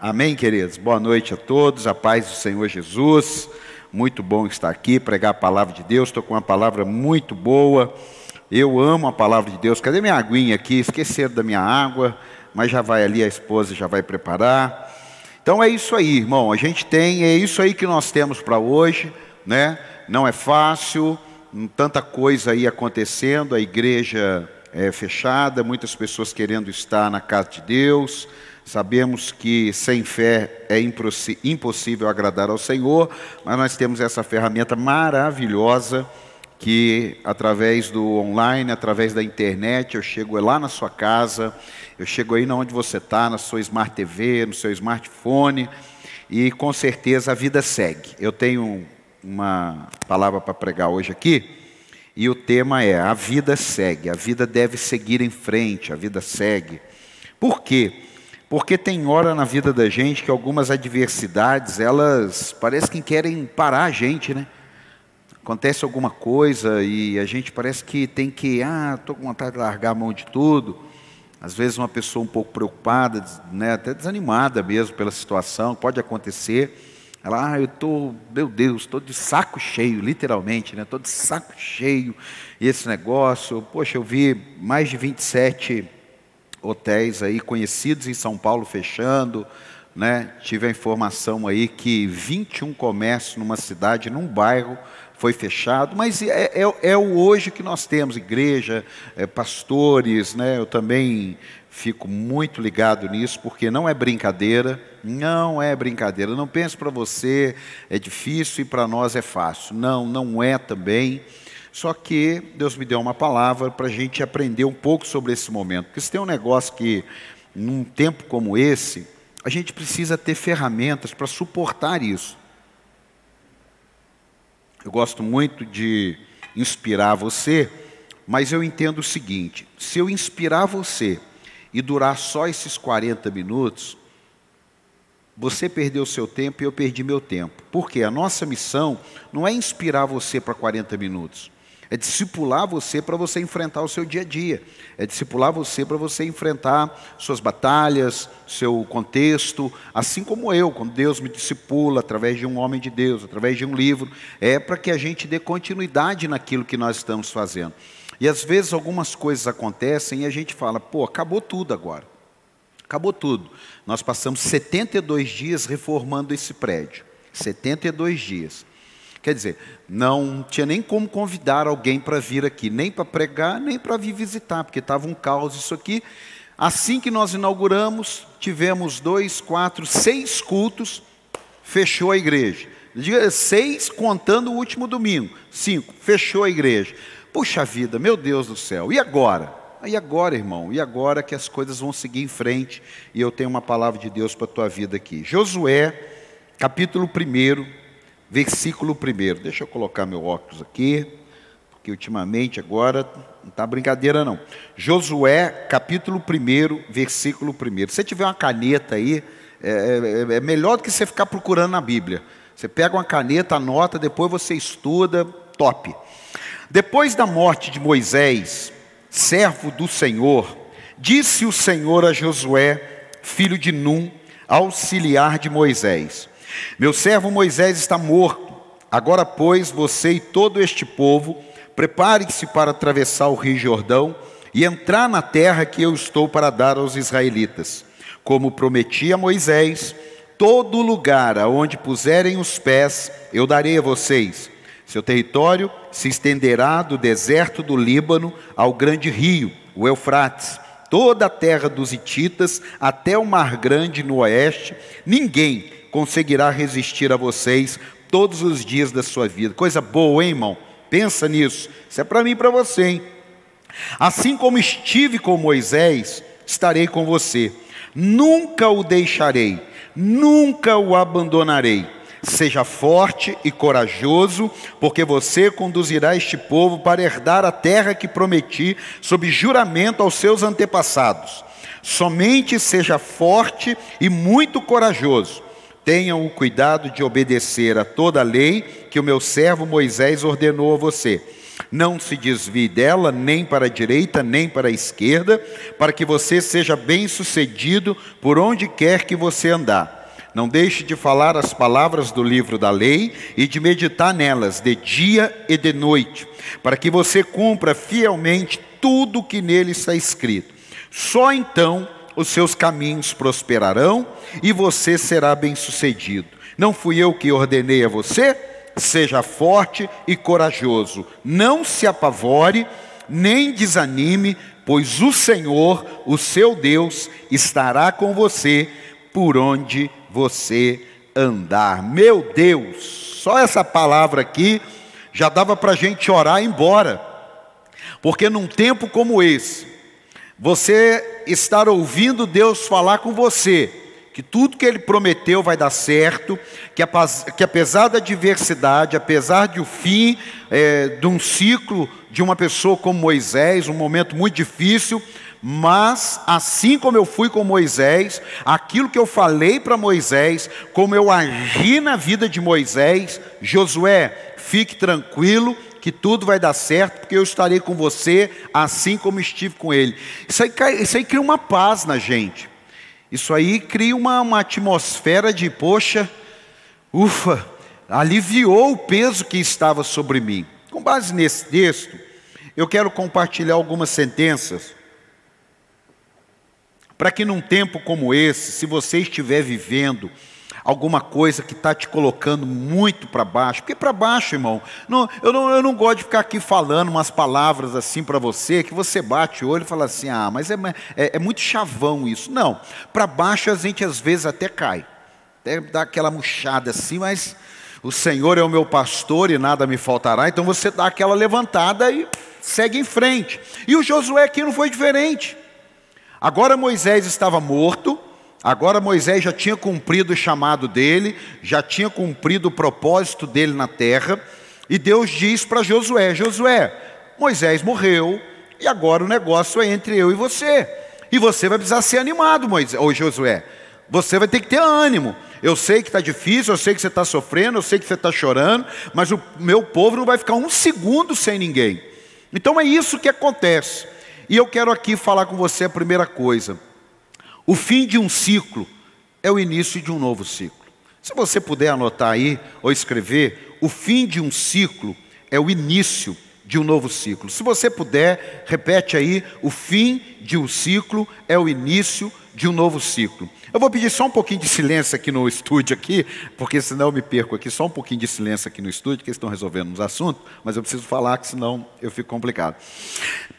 Amém, queridos? Boa noite a todos, a paz do Senhor Jesus. Muito bom estar aqui, pregar a palavra de Deus. Estou com uma palavra muito boa. Eu amo a palavra de Deus. Cadê minha aguinha aqui? Esqueceram da minha água, mas já vai ali, a esposa já vai preparar. Então é isso aí, irmão. A gente tem, é isso aí que nós temos para hoje, né? Não é fácil, tanta coisa aí acontecendo, a igreja é fechada, muitas pessoas querendo estar na casa de Deus. Sabemos que sem fé é impossível agradar ao Senhor, mas nós temos essa ferramenta maravilhosa que através do online, através da internet, eu chego lá na sua casa, eu chego aí onde você está, na sua Smart TV, no seu smartphone, e com certeza a vida segue. Eu tenho uma palavra para pregar hoje aqui, e o tema é: a vida segue, a vida deve seguir em frente, a vida segue. Por quê? Porque tem hora na vida da gente que algumas adversidades, elas parecem que querem parar a gente, né? acontece alguma coisa e a gente parece que tem que, ah, estou com vontade de largar a mão de tudo. Às vezes uma pessoa um pouco preocupada, né, até desanimada mesmo pela situação, pode acontecer. Ela, ah, eu estou, meu Deus, estou de saco cheio, literalmente, né? Estou de saco cheio esse negócio. Poxa, eu vi mais de 27 hotéis aí conhecidos em São Paulo fechando, né? Tive a informação aí que 21 comércios numa cidade, num bairro, foi fechado, mas é, é, é, o hoje que nós temos, igreja, é, pastores, né? eu também fico muito ligado nisso, porque não é brincadeira, não é brincadeira. Não pense para você é difícil e para nós é fácil. Não, não é também. Só que Deus me deu uma palavra para a gente aprender um pouco sobre esse momento. Porque se tem um negócio que, num tempo como esse, a gente precisa ter ferramentas para suportar isso. Eu gosto muito de inspirar você, mas eu entendo o seguinte: se eu inspirar você e durar só esses 40 minutos, você perdeu seu tempo e eu perdi meu tempo. Porque a nossa missão não é inspirar você para 40 minutos. É discipular você para você enfrentar o seu dia a dia. É discipular você para você enfrentar suas batalhas, seu contexto, assim como eu, quando Deus me discipula através de um homem de Deus, através de um livro, é para que a gente dê continuidade naquilo que nós estamos fazendo. E às vezes algumas coisas acontecem e a gente fala, pô, acabou tudo agora. Acabou tudo. Nós passamos 72 dias reformando esse prédio. 72 dias. Quer dizer, não tinha nem como convidar alguém para vir aqui, nem para pregar, nem para vir visitar, porque estava um caos isso aqui. Assim que nós inauguramos, tivemos dois, quatro, seis cultos, fechou a igreja. Seis contando o último domingo. Cinco, fechou a igreja. Puxa vida, meu Deus do céu, e agora? E agora, irmão? E agora que as coisas vão seguir em frente e eu tenho uma palavra de Deus para a tua vida aqui. Josué, capítulo 1, versículo 1. Deixa eu colocar meu óculos aqui, porque ultimamente agora não está brincadeira não. Josué, capítulo 1, versículo 1. Se tiver uma caneta aí, é, é, é melhor do que você ficar procurando na Bíblia. Você pega uma caneta, anota, depois você estuda, top. Depois da morte de Moisés, servo do Senhor, disse o Senhor a Josué, filho de Num, auxiliar de Moisés: meu servo Moisés está morto. Agora, pois, você e todo este povo, preparem-se para atravessar o rio Jordão e entrar na terra que eu estou para dar aos israelitas. Como prometi a Moisés, todo lugar aonde puserem os pés, eu darei a vocês. Seu território se estenderá do deserto do Líbano ao grande rio, o Eufrates, toda a terra dos Hititas até o Mar Grande no oeste. Ninguém conseguirá resistir a vocês todos os dias da sua vida. Coisa boa, hein, irmão? Pensa nisso. Isso é para mim e para você, hein? Assim como estive com Moisés, estarei com você. Nunca o deixarei, nunca o abandonarei. Seja forte e corajoso, porque você conduzirá este povo para herdar a terra que prometi sob juramento aos seus antepassados. Somente seja forte e muito corajoso Tenham o cuidado de obedecer a toda a lei que o meu servo Moisés ordenou a você. Não se desvie dela, nem para a direita, nem para a esquerda, para que você seja bem-sucedido por onde quer que você andar. Não deixe de falar as palavras do livro da lei e de meditar nelas de dia e de noite, para que você cumpra fielmente tudo o que nele está escrito. Só então os seus caminhos prosperarão e você será bem-sucedido. Não fui eu que ordenei a você? Seja forte e corajoso. Não se apavore, nem desanime, pois o Senhor, o seu Deus, estará com você por onde você andar. Meu Deus, só essa palavra aqui já dava para a gente orar e ir embora. Porque num tempo como esse, você estar ouvindo Deus falar com você, que tudo que Ele prometeu vai dar certo, que, que apesar da adversidade, apesar de o fim é, de um ciclo de uma pessoa como Moisés, um momento muito difícil, mas assim como eu fui com Moisés, aquilo que eu falei para Moisés, como eu agi na vida de Moisés, Josué, fique tranquilo, que tudo vai dar certo, porque eu estarei com você, assim como estive com ele. Isso aí, isso aí cria uma paz na gente. Isso aí cria uma, uma atmosfera de, poxa, ufa, aliviou o peso que estava sobre mim. Com base nesse texto, eu quero compartilhar algumas sentenças para que num tempo como esse, se você estiver vivendo alguma coisa que está te colocando muito para baixo. Porque para baixo, irmão, não, eu, não, eu não gosto de ficar aqui falando umas palavras assim para você, que você bate o olho e fala assim, ah, mas é, é, é muito chavão isso. Não, para baixo a gente às vezes até cai, até dá aquela murchada assim, mas o Senhor é o meu pastor e nada me faltará, então você dá aquela levantada e segue em frente. E o Josué aqui não foi diferente. Agora Moisés estava morto, Agora Moisés já tinha cumprido o chamado dele, já tinha cumprido o propósito dele na terra, e Deus diz para Josué: Josué, Moisés morreu, e agora o negócio é entre eu e você. E você vai precisar ser animado, Moisés, ou Josué. Você vai ter que ter ânimo. Eu sei que está difícil, eu sei que você está sofrendo, eu sei que você está chorando, mas o meu povo não vai ficar um segundo sem ninguém. Então é isso que acontece. E eu quero aqui falar com você a primeira coisa. O fim de um ciclo é o início de um novo ciclo. Se você puder anotar aí ou escrever, o fim de um ciclo é o início de um novo ciclo. Se você puder, repete aí: o fim de um ciclo é o início de um novo ciclo. Eu vou pedir só um pouquinho de silêncio aqui no estúdio aqui, porque senão eu me perco aqui, só um pouquinho de silêncio aqui no estúdio, que eles estão resolvendo uns assuntos, mas eu preciso falar, que senão eu fico complicado.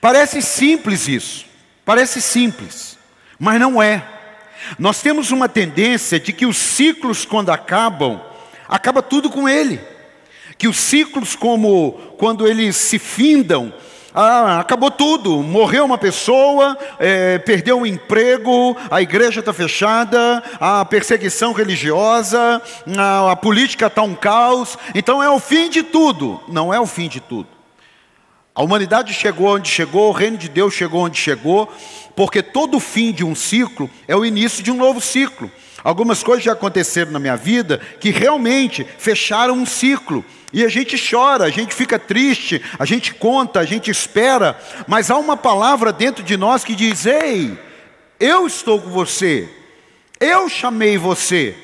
Parece simples isso, parece simples. Mas não é. Nós temos uma tendência de que os ciclos, quando acabam, acaba tudo com ele. Que os ciclos, como quando eles se findam, ah, acabou tudo. Morreu uma pessoa, é, perdeu o emprego, a igreja está fechada, a perseguição religiosa, a, a política está um caos. Então é o fim de tudo. Não é o fim de tudo. A humanidade chegou onde chegou, o reino de Deus chegou onde chegou, porque todo fim de um ciclo é o início de um novo ciclo. Algumas coisas já aconteceram na minha vida que realmente fecharam um ciclo. E a gente chora, a gente fica triste, a gente conta, a gente espera, mas há uma palavra dentro de nós que diz: Ei, eu estou com você, eu chamei você.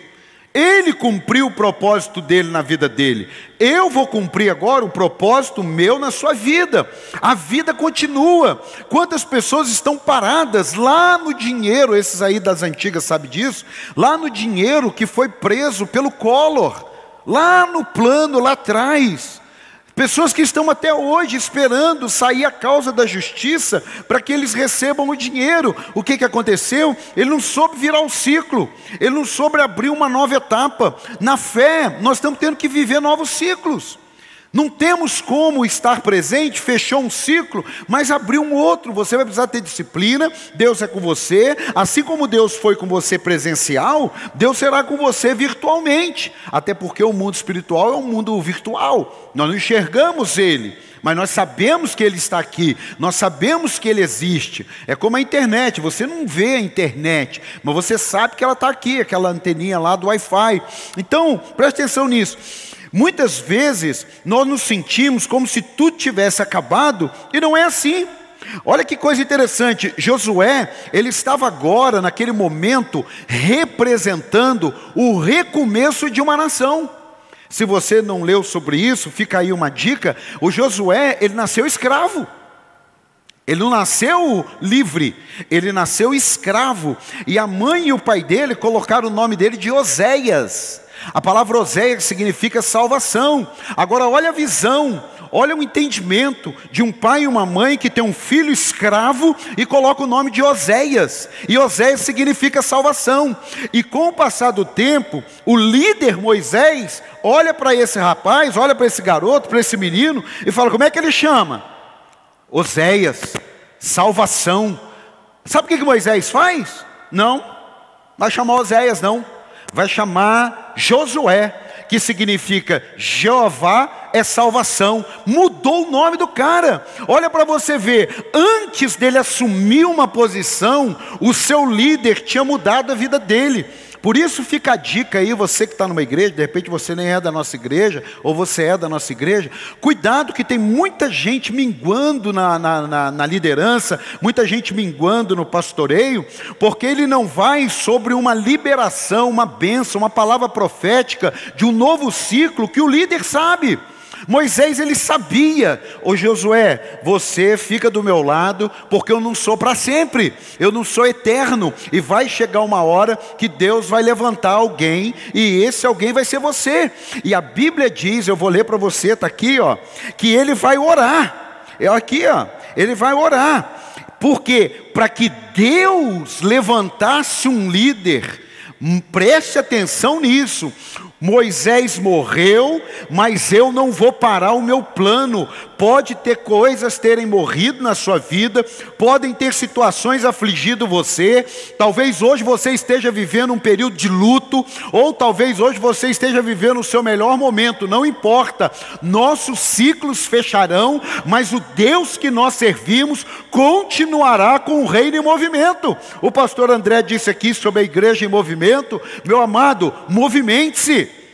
Ele cumpriu o propósito dele na vida dele. Eu vou cumprir agora o propósito meu na sua vida. A vida continua. Quantas pessoas estão paradas lá no dinheiro, esses aí das antigas sabem disso? Lá no dinheiro que foi preso pelo Collor, lá no plano, lá atrás. Pessoas que estão até hoje esperando sair a causa da justiça para que eles recebam o dinheiro. O que, que aconteceu? Ele não soube virar o um ciclo, ele não soube abrir uma nova etapa. Na fé, nós estamos tendo que viver novos ciclos. Não temos como estar presente, fechou um ciclo, mas abriu um outro. Você vai precisar ter disciplina, Deus é com você. Assim como Deus foi com você presencial, Deus será com você virtualmente. Até porque o mundo espiritual é um mundo virtual. Nós não enxergamos ele, mas nós sabemos que ele está aqui, nós sabemos que ele existe. É como a internet, você não vê a internet, mas você sabe que ela está aqui, aquela anteninha lá do Wi-Fi. Então, preste atenção nisso. Muitas vezes nós nos sentimos como se tudo tivesse acabado e não é assim. Olha que coisa interessante, Josué, ele estava agora, naquele momento, representando o recomeço de uma nação. Se você não leu sobre isso, fica aí uma dica: o Josué, ele nasceu escravo. Ele não nasceu livre, ele nasceu escravo. E a mãe e o pai dele colocaram o nome dele de Oséias. A palavra Oséias significa salvação. Agora, olha a visão Olha o entendimento de um pai e uma mãe que tem um filho escravo e coloca o nome de Oséias. E Oséias significa salvação. E com o passar do tempo, o líder Moisés olha para esse rapaz, olha para esse garoto, para esse menino e fala: como é que ele chama? Oséias, salvação. Sabe o que, Moisés faz? Não, vai chamar Oséias, não. Vai chamar Josué que significa Jeová é salvação. Mudou o nome do cara. Olha para você ver, antes dele assumir uma posição, o seu líder tinha mudado a vida dele. Por isso fica a dica aí, você que está numa igreja, de repente você nem é da nossa igreja, ou você é da nossa igreja, cuidado que tem muita gente minguando na, na, na, na liderança, muita gente minguando no pastoreio, porque ele não vai sobre uma liberação, uma bênção, uma palavra profética de um novo ciclo que o líder sabe. Moisés ele sabia, ô Josué, você fica do meu lado, porque eu não sou para sempre, eu não sou eterno, e vai chegar uma hora que Deus vai levantar alguém, e esse alguém vai ser você. E a Bíblia diz, eu vou ler para você, está aqui, ó, que ele vai orar. É aqui, ó, ele vai orar. Porque para que Deus levantasse um líder, preste atenção nisso. Moisés morreu, mas eu não vou parar o meu plano. Pode ter coisas terem morrido na sua vida, podem ter situações afligido você. Talvez hoje você esteja vivendo um período de luto, ou talvez hoje você esteja vivendo o seu melhor momento, não importa. Nossos ciclos fecharão, mas o Deus que nós servimos continuará com o reino em movimento. O pastor André disse aqui sobre a igreja em movimento, meu amado, movimente-se.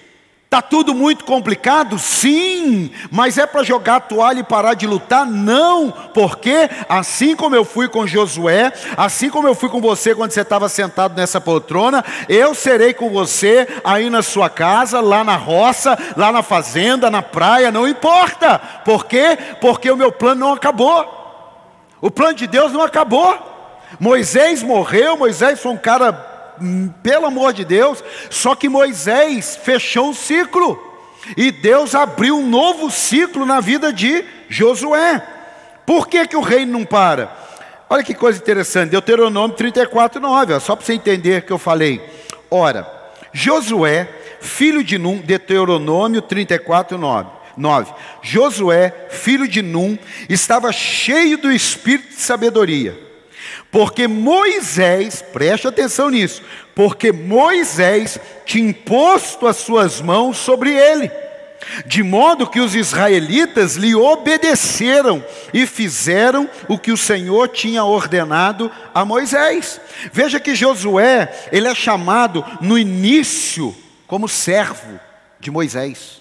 Está tudo muito complicado? Sim, mas é para jogar a toalha e parar de lutar? Não, porque assim como eu fui com Josué, assim como eu fui com você quando você estava sentado nessa poltrona, eu serei com você aí na sua casa, lá na roça, lá na fazenda, na praia, não importa. Por quê? Porque o meu plano não acabou. O plano de Deus não acabou. Moisés morreu, Moisés foi um cara pelo amor de Deus, só que Moisés fechou um ciclo, e Deus abriu um novo ciclo na vida de Josué. Por que, que o reino não para? Olha que coisa interessante, Deuteronômio 34, 9, ó, só para você entender que eu falei. Ora, Josué, filho de Num, Deuteronômio 34, 9. 9. Josué, filho de Num, estava cheio do espírito de sabedoria porque Moisés, preste atenção nisso, porque Moisés tinha imposto as suas mãos sobre ele, de modo que os israelitas lhe obedeceram e fizeram o que o Senhor tinha ordenado a Moisés. Veja que Josué, ele é chamado no início como servo de Moisés.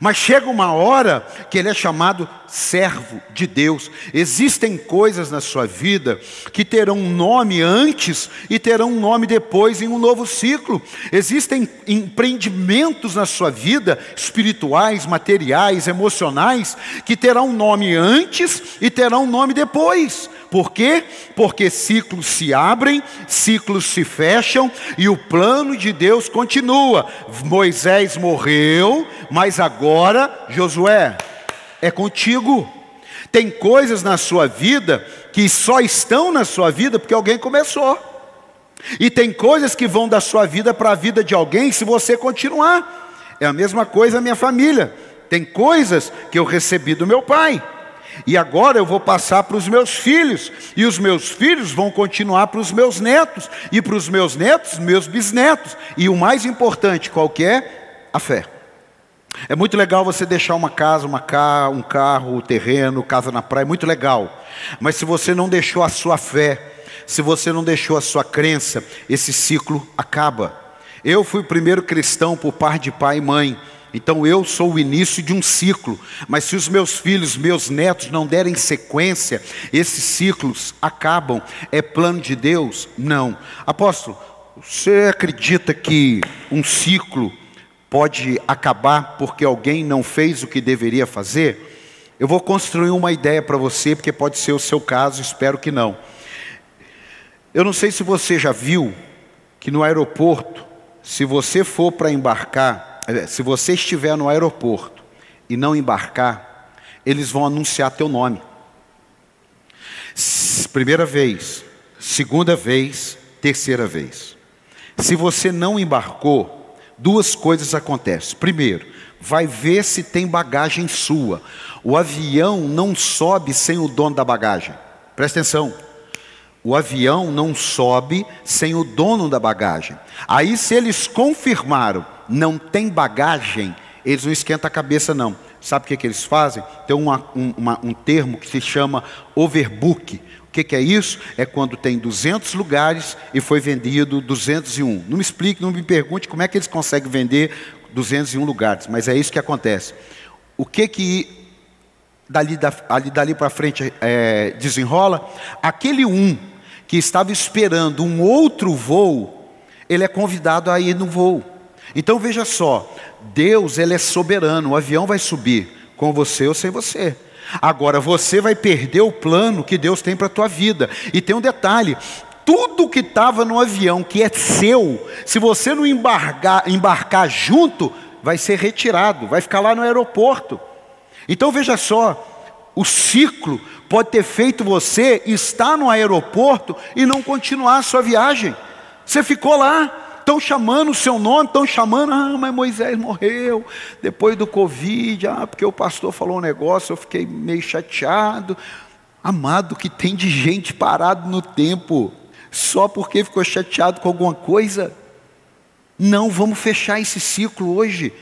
Mas chega uma hora que ele é chamado servo de Deus. Existem coisas na sua vida que terão nome antes e terão nome depois em um novo ciclo. Existem empreendimentos na sua vida, espirituais, materiais, emocionais, que terão nome antes e terão nome depois. Por quê? Porque ciclos se abrem, ciclos se fecham e o plano de Deus continua. Moisés morreu, mas agora, Josué, é contigo. Tem coisas na sua vida que só estão na sua vida porque alguém começou. E tem coisas que vão da sua vida para a vida de alguém se você continuar. É a mesma coisa a minha família. Tem coisas que eu recebi do meu pai. E agora eu vou passar para os meus filhos, e os meus filhos vão continuar para os meus netos, e para os meus netos, meus bisnetos. E o mais importante, qual que é? A fé. É muito legal você deixar uma casa, uma ca... um carro, um terreno, casa na praia, é muito legal. Mas se você não deixou a sua fé, se você não deixou a sua crença, esse ciclo acaba. Eu fui o primeiro cristão por par de pai e mãe. Então eu sou o início de um ciclo, mas se os meus filhos, meus netos não derem sequência, esses ciclos acabam. É plano de Deus? Não. Apóstolo, você acredita que um ciclo pode acabar porque alguém não fez o que deveria fazer? Eu vou construir uma ideia para você, porque pode ser o seu caso, espero que não. Eu não sei se você já viu que no aeroporto, se você for para embarcar, se você estiver no aeroporto e não embarcar, eles vão anunciar teu nome. Primeira vez, segunda vez, terceira vez. Se você não embarcou, duas coisas acontecem. Primeiro, vai ver se tem bagagem sua. O avião não sobe sem o dono da bagagem. Presta atenção. O avião não sobe sem o dono da bagagem. Aí, se eles confirmaram não tem bagagem, eles não esquentam a cabeça, não. Sabe o que, que eles fazem? Tem uma, um, uma, um termo que se chama overbook. O que, que, é isso? É quando tem 200 lugares e foi vendido 201. Não me explique, não me pergunte como é que eles conseguem vender 201 lugares, mas é isso que acontece. O que que dali, dali, dali para frente é, desenrola? Aquele um que estava esperando um outro voo, ele é convidado a ir no voo. Então veja só, Deus ele é soberano, o avião vai subir com você ou sem você. Agora você vai perder o plano que Deus tem para a tua vida. E tem um detalhe: tudo que estava no avião que é seu, se você não embarcar, embarcar junto, vai ser retirado, vai ficar lá no aeroporto. Então veja só, o ciclo pode ter feito você estar no aeroporto e não continuar a sua viagem. Você ficou lá, estão chamando o seu nome, estão chamando, ah, mas Moisés morreu depois do Covid, ah, porque o pastor falou um negócio, eu fiquei meio chateado. Amado, que tem de gente parado no tempo, só porque ficou chateado com alguma coisa. Não, vamos fechar esse ciclo hoje.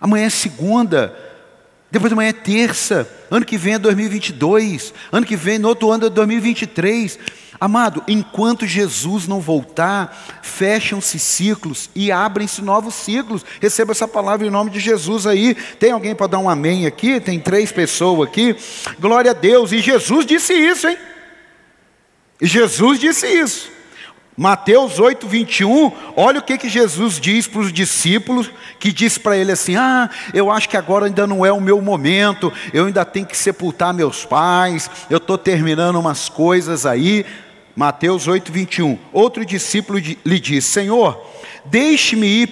Amanhã é segunda, depois de amanhã é terça, ano que vem é 2022, ano que vem, no outro ano é 2023. Amado, enquanto Jesus não voltar, fecham-se ciclos e abrem-se novos ciclos. Receba essa palavra em nome de Jesus aí. Tem alguém para dar um amém aqui? Tem três pessoas aqui. Glória a Deus. E Jesus disse isso, hein? Jesus disse isso. Mateus 8, 21, olha o que, que Jesus diz para os discípulos, que diz para ele assim: Ah, eu acho que agora ainda não é o meu momento, eu ainda tenho que sepultar meus pais, eu estou terminando umas coisas aí. Mateus 8, 21. Outro discípulo lhe diz: Senhor, deixe-me ir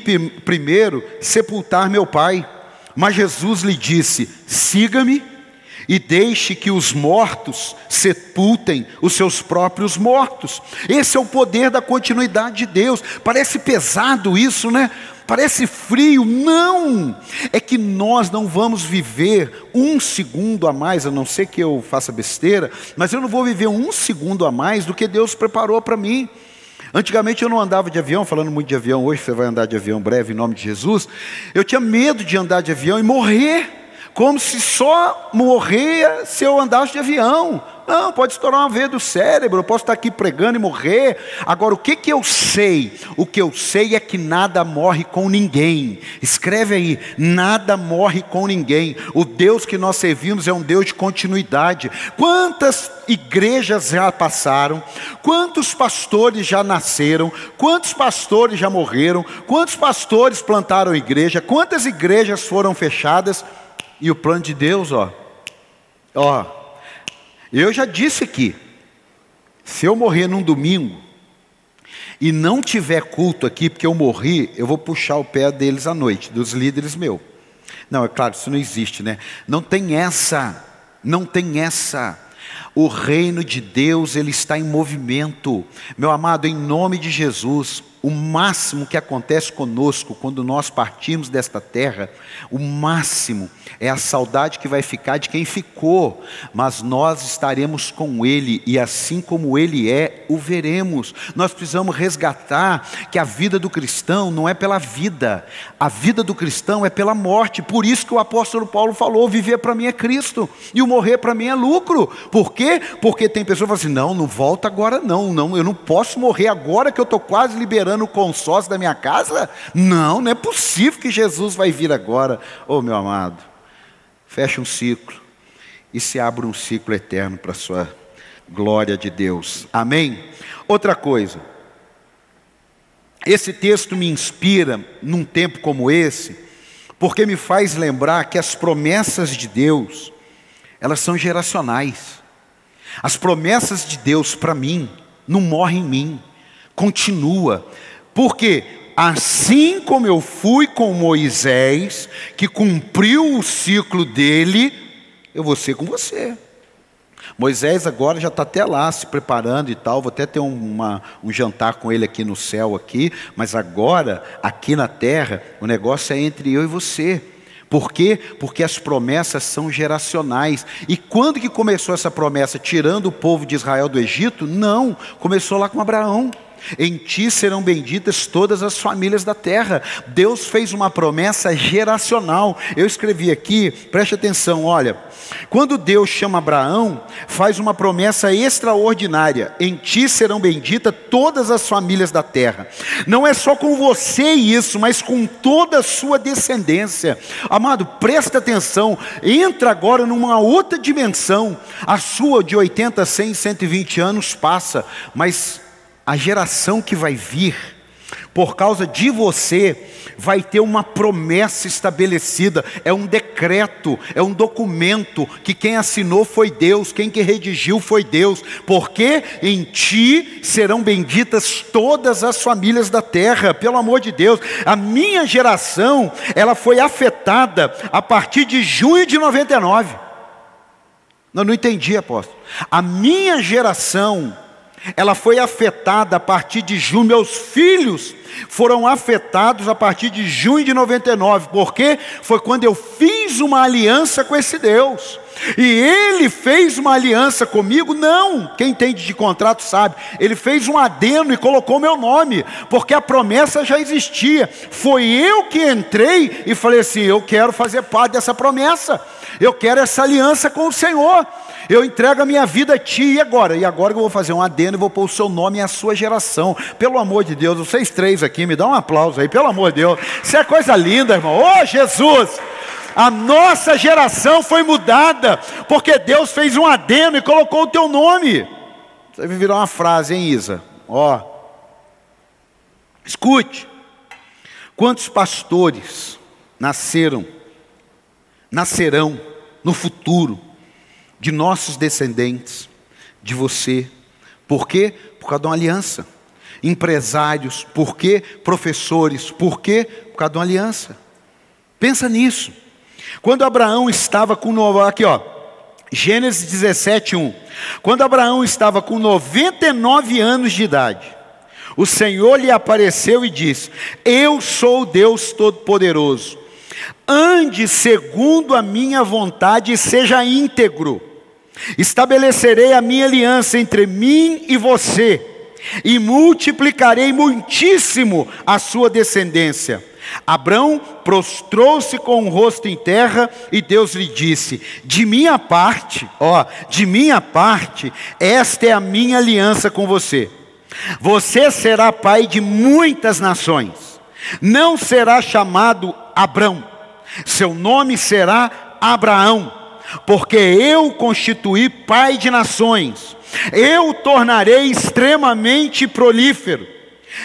primeiro sepultar meu pai. Mas Jesus lhe disse: Siga-me e deixe que os mortos sepultem os seus próprios mortos. Esse é o poder da continuidade de Deus. Parece pesado isso, né? Parece frio. Não! É que nós não vamos viver um segundo a mais, a não ser que eu faça besteira, mas eu não vou viver um segundo a mais do que Deus preparou para mim. Antigamente eu não andava de avião, falando muito de avião, hoje você vai andar de avião breve em nome de Jesus. Eu tinha medo de andar de avião e morrer como se só morria se eu andasse de avião. Não, pode estourar uma veia do cérebro, eu posso estar aqui pregando e morrer. Agora, o que, que eu sei? O que eu sei é que nada morre com ninguém. Escreve aí: nada morre com ninguém. O Deus que nós servimos é um Deus de continuidade. Quantas igrejas já passaram? Quantos pastores já nasceram? Quantos pastores já morreram? Quantos pastores plantaram igreja? Quantas igrejas foram fechadas? E o plano de Deus, ó, ó, eu já disse aqui, se eu morrer num domingo e não tiver culto aqui, porque eu morri, eu vou puxar o pé deles à noite, dos líderes meu. Não, é claro, isso não existe, né? Não tem essa, não tem essa. O reino de Deus, ele está em movimento. Meu amado, em nome de Jesus, o máximo que acontece conosco quando nós partimos desta terra, o máximo é a saudade que vai ficar de quem ficou, mas nós estaremos com Ele e assim como Ele é, o veremos. Nós precisamos resgatar que a vida do cristão não é pela vida, a vida do cristão é pela morte. Por isso que o apóstolo Paulo falou: viver para mim é Cristo e o morrer para mim é lucro. Por quê? Porque tem pessoas que falam assim: não, não volta agora, não, não, eu não posso morrer agora que eu estou quase liberando esperando o consórcio da minha casa? Não, não é possível que Jesus vai vir agora. Oh, meu amado, fecha um ciclo e se abre um ciclo eterno para a sua glória de Deus. Amém? Outra coisa, esse texto me inspira num tempo como esse, porque me faz lembrar que as promessas de Deus, elas são geracionais. As promessas de Deus para mim não morrem em mim, continua. Porque assim como eu fui com Moisés, que cumpriu o ciclo dele, eu vou ser com você. Moisés agora já está até lá se preparando e tal. Vou até ter uma, um jantar com ele aqui no céu aqui. Mas agora, aqui na terra, o negócio é entre eu e você. Por quê? Porque as promessas são geracionais. E quando que começou essa promessa? Tirando o povo de Israel do Egito? Não, começou lá com Abraão. Em ti serão benditas todas as famílias da terra. Deus fez uma promessa geracional. Eu escrevi aqui, preste atenção, olha. Quando Deus chama Abraão, faz uma promessa extraordinária: em ti serão benditas todas as famílias da terra. Não é só com você isso, mas com toda a sua descendência. Amado, presta atenção, entra agora numa outra dimensão. A sua de 80, 100, 120 anos passa, mas a geração que vai vir, por causa de você, vai ter uma promessa estabelecida, é um decreto, é um documento que quem assinou foi Deus, quem que redigiu foi Deus, porque em ti serão benditas todas as famílias da terra, pelo amor de Deus. A minha geração, ela foi afetada a partir de junho de 99. Não, não entendi, apóstolo. A minha geração ela foi afetada a partir de junho. Meus filhos foram afetados a partir de junho de 99, porque foi quando eu fiz uma aliança com esse Deus. E ele fez uma aliança comigo? Não, quem entende de contrato sabe. Ele fez um adeno e colocou meu nome, porque a promessa já existia. Foi eu que entrei e falei assim: eu quero fazer parte dessa promessa, eu quero essa aliança com o Senhor. Eu entrego a minha vida a ti e agora? E agora eu vou fazer um adendo e vou pôr o seu nome e a sua geração. Pelo amor de Deus, vocês três aqui, me dá um aplauso aí, pelo amor de Deus. Isso é coisa linda, irmão. Ô oh, Jesus! A nossa geração foi mudada, porque Deus fez um adendo e colocou o teu nome. Você vai virar uma frase, hein, Isa? Ó. Escute. Quantos pastores nasceram, nascerão no futuro de nossos descendentes, de você. Por quê? Por causa de uma aliança. Empresários, por quê? Professores, por quê? Por causa de uma aliança. Pensa nisso. Quando Abraão estava com Noé, aqui ó, Gênesis 17, 1. Quando Abraão estava com 99 anos de idade, o Senhor lhe apareceu e disse: Eu sou Deus Todo-Poderoso. Ande segundo a minha vontade e seja íntegro. Estabelecerei a minha aliança entre mim e você, e multiplicarei muitíssimo a sua descendência. Abrão prostrou-se com o rosto em terra e Deus lhe disse: De minha parte, ó, de minha parte, esta é a minha aliança com você. Você será pai de muitas nações. Não será chamado Abrão. Seu nome será Abraão porque eu constituí pai de nações, eu tornarei extremamente prolífero.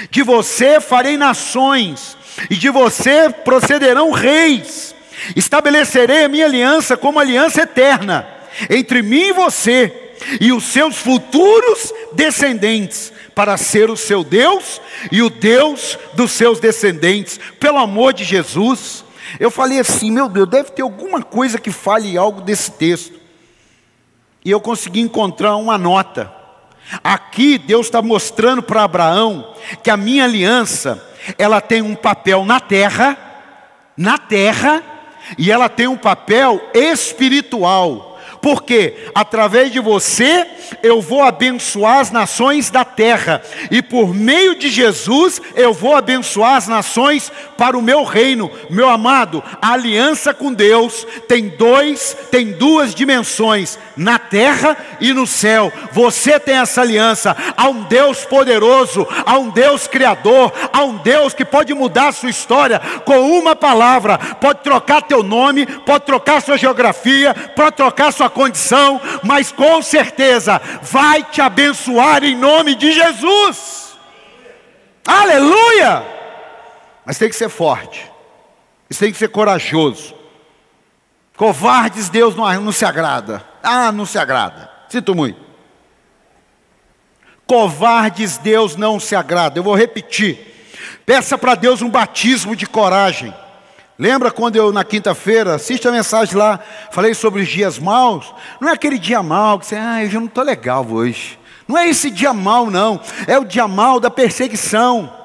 De você farei nações, e de você procederão reis. Estabelecerei a minha aliança como aliança eterna entre mim e você e os seus futuros descendentes, para ser o seu Deus e o Deus dos seus descendentes. Pelo amor de Jesus, eu falei assim, meu Deus, deve ter alguma coisa que fale algo desse texto. E eu consegui encontrar uma nota. Aqui Deus está mostrando para Abraão que a minha aliança, ela tem um papel na terra, na terra, e ela tem um papel espiritual. Porque através de você eu vou abençoar as nações da terra, e por meio de Jesus eu vou abençoar as nações para o meu reino. Meu amado, a aliança com Deus tem dois, tem duas dimensões, na terra e no céu. Você tem essa aliança, há um Deus poderoso, há um Deus criador, há um Deus que pode mudar a sua história com uma palavra, pode trocar teu nome, pode trocar sua geografia, pode trocar sua condição, mas com certeza vai te abençoar em nome de Jesus. Aleluia! Mas tem que ser forte, isso tem que ser corajoso. Covardes Deus não, não se agrada. Ah, não se agrada. Sinto muito. Covardes Deus não se agrada. Eu vou repetir. Peça para Deus um batismo de coragem. Lembra quando eu, na quinta-feira, assiste a mensagem lá, falei sobre os dias maus? Não é aquele dia mau que você, ah, eu já não estou legal hoje. Não é esse dia mau, não. É o dia mau da perseguição.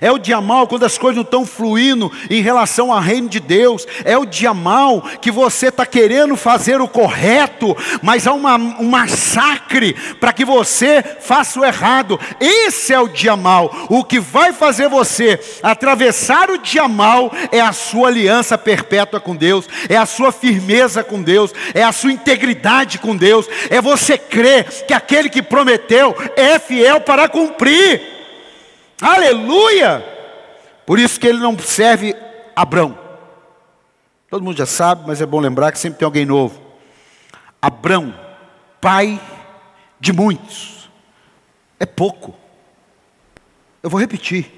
É o dia mal quando as coisas não estão fluindo em relação ao reino de Deus. É o dia mal que você está querendo fazer o correto, mas há uma, um massacre para que você faça o errado. Esse é o dia mal. O que vai fazer você atravessar o dia mal é a sua aliança perpétua com Deus, é a sua firmeza com Deus, é a sua integridade com Deus, é você crer que aquele que prometeu é fiel para cumprir. Aleluia! Por isso que ele não serve Abrão. Todo mundo já sabe, mas é bom lembrar que sempre tem alguém novo. Abrão, pai de muitos, é pouco. Eu vou repetir.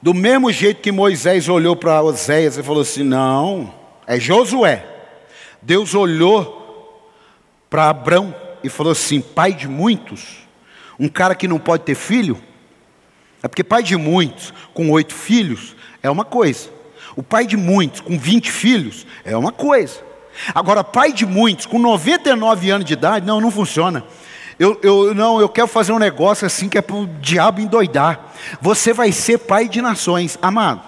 Do mesmo jeito que Moisés olhou para Oséias e falou assim: Não, é Josué. Deus olhou para Abrão e falou assim: Pai de muitos. Um cara que não pode ter filho, é porque pai de muitos com oito filhos é uma coisa. O pai de muitos com 20 filhos é uma coisa. Agora, pai de muitos com 99 anos de idade, não, não funciona. Eu, eu, não, eu quero fazer um negócio assim que é para o diabo endoidar. Você vai ser pai de nações, amado.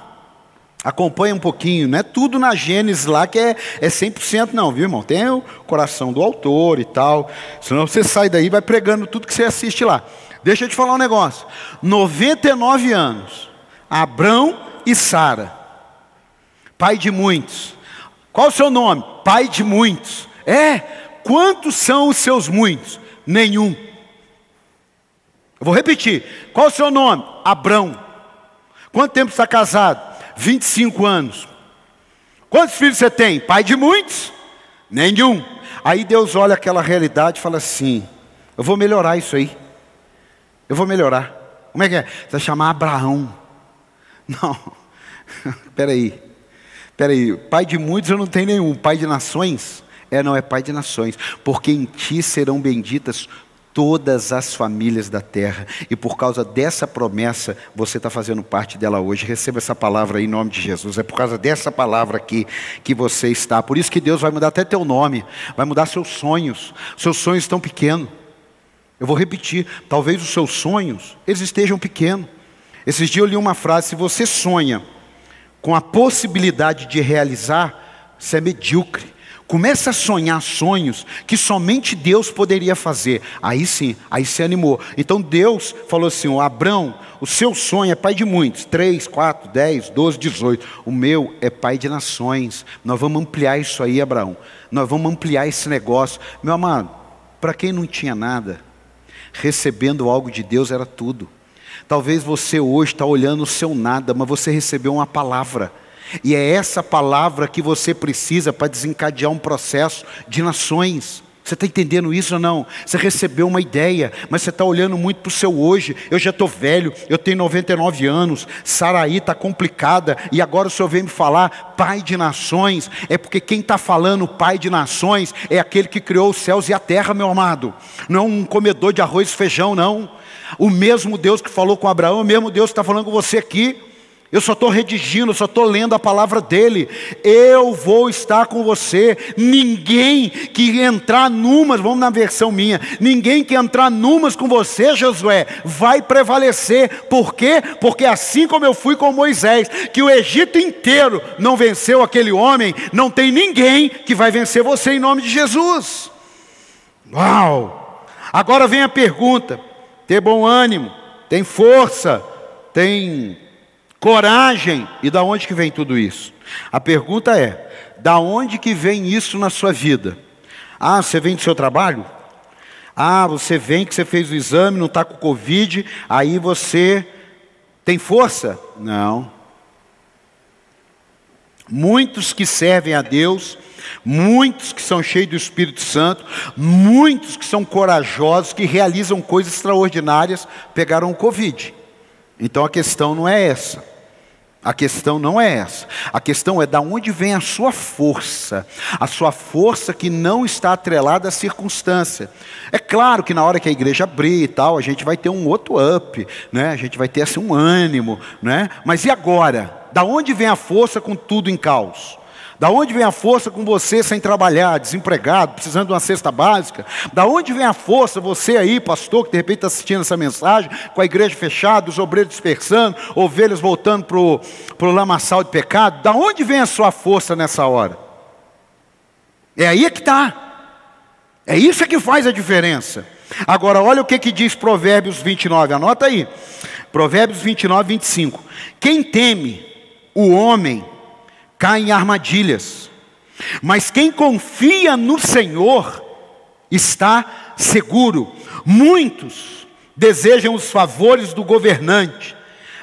Acompanha um pouquinho, não é tudo na Gênesis lá que é, é 100% não, viu irmão? Tem o coração do autor e tal, senão você sai daí e vai pregando tudo que você assiste lá. Deixa eu te falar um negócio, 99 anos, Abrão e Sara, pai de muitos. Qual o seu nome? Pai de muitos. É, quantos são os seus muitos? Nenhum. Eu vou repetir, qual o seu nome? Abrão. Quanto tempo está casado? 25 anos. Quantos filhos você tem? Pai de muitos? Nenhum. Aí Deus olha aquela realidade e fala assim: Eu vou melhorar isso aí. Eu vou melhorar. Como é que é? Você vai chamar Abraão. Não. Espera aí. Espera aí. Pai de muitos eu não tenho nenhum. Pai de nações? É, não, é pai de nações. Porque em ti serão benditas todas as famílias da terra. E por causa dessa promessa, você está fazendo parte dela hoje. Receba essa palavra aí em nome de Jesus. É por causa dessa palavra aqui que você está. Por isso que Deus vai mudar até teu nome, vai mudar seus sonhos. Seus sonhos estão pequenos. Eu vou repetir, talvez os seus sonhos, eles estejam pequenos. Esses dias eu li uma frase: se você sonha com a possibilidade de realizar, você é medíocre. Começa a sonhar sonhos que somente Deus poderia fazer. Aí sim, aí se animou. Então Deus falou assim: o Abrão, o seu sonho é pai de muitos, 3, 4, 10, 12, 18. O meu é pai de nações. Nós vamos ampliar isso aí, Abraão. Nós vamos ampliar esse negócio. Meu amado, para quem não tinha nada, recebendo algo de Deus era tudo. Talvez você hoje está olhando o seu nada, mas você recebeu uma palavra. E é essa palavra que você precisa para desencadear um processo de nações. Você está entendendo isso ou não? Você recebeu uma ideia, mas você está olhando muito para o seu hoje. Eu já estou velho, eu tenho 99 anos, Saraí está complicada, e agora o Senhor vem me falar, pai de nações. É porque quem está falando pai de nações é aquele que criou os céus e a terra, meu amado. Não um comedor de arroz e feijão, não. O mesmo Deus que falou com Abraão, o mesmo Deus que está falando com você aqui. Eu só estou redigindo, só estou lendo a palavra dele. Eu vou estar com você. Ninguém que entrar numas, vamos na versão minha, ninguém que entrar numas com você, Josué, vai prevalecer. Por quê? Porque assim como eu fui com Moisés, que o Egito inteiro não venceu aquele homem, não tem ninguém que vai vencer você em nome de Jesus. Uau! Agora vem a pergunta: ter bom ânimo, tem força, tem coragem. E da onde que vem tudo isso? A pergunta é: da onde que vem isso na sua vida? Ah, você vem do seu trabalho? Ah, você vem que você fez o exame, não está com Covid, aí você tem força? Não. Muitos que servem a Deus, muitos que são cheios do Espírito Santo, muitos que são corajosos, que realizam coisas extraordinárias, pegaram o Covid. Então a questão não é essa. A questão não é essa. A questão é da onde vem a sua força. A sua força que não está atrelada à circunstância. É claro que na hora que a igreja abrir e tal, a gente vai ter um outro up, né? A gente vai ter assim um ânimo, né? Mas e agora? Da onde vem a força com tudo em caos? Da onde vem a força com você sem trabalhar, desempregado, precisando de uma cesta básica? Da onde vem a força, você aí, pastor, que de repente está assistindo essa mensagem, com a igreja fechada, os obreiros dispersando, ovelhas voltando para o lamaçal de pecado? Da onde vem a sua força nessa hora? É aí que está. É isso que faz a diferença. Agora, olha o que, que diz Provérbios 29, anota aí. Provérbios 29, 25. Quem teme o homem cai em armadilhas. Mas quem confia no Senhor está seguro. Muitos desejam os favores do governante,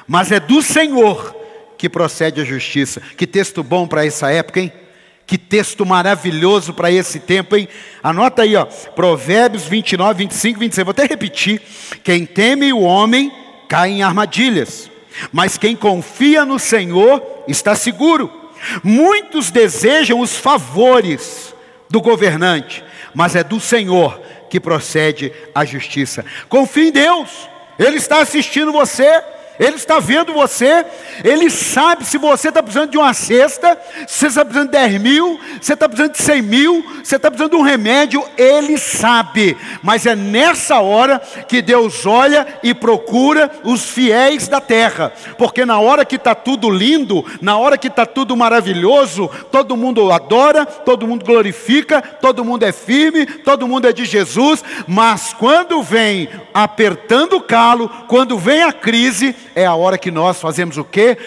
mas é do Senhor que procede a justiça. Que texto bom para essa época, hein? Que texto maravilhoso para esse tempo, hein? Anota aí, ó, Provérbios 29, 25, 26. Vou até repetir. Quem teme o homem cai em armadilhas, mas quem confia no Senhor está seguro. Muitos desejam os favores do governante, mas é do Senhor que procede a justiça. Confie em Deus, Ele está assistindo você. Ele está vendo você, Ele sabe se você está precisando de uma cesta, se você está precisando de 10 mil, se você está precisando de 100 mil, se você está precisando de um remédio, Ele sabe. Mas é nessa hora que Deus olha e procura os fiéis da terra, porque na hora que está tudo lindo, na hora que está tudo maravilhoso, todo mundo adora, todo mundo glorifica, todo mundo é firme, todo mundo é de Jesus, mas quando vem apertando o calo, quando vem a crise, é a hora que nós fazemos o quê?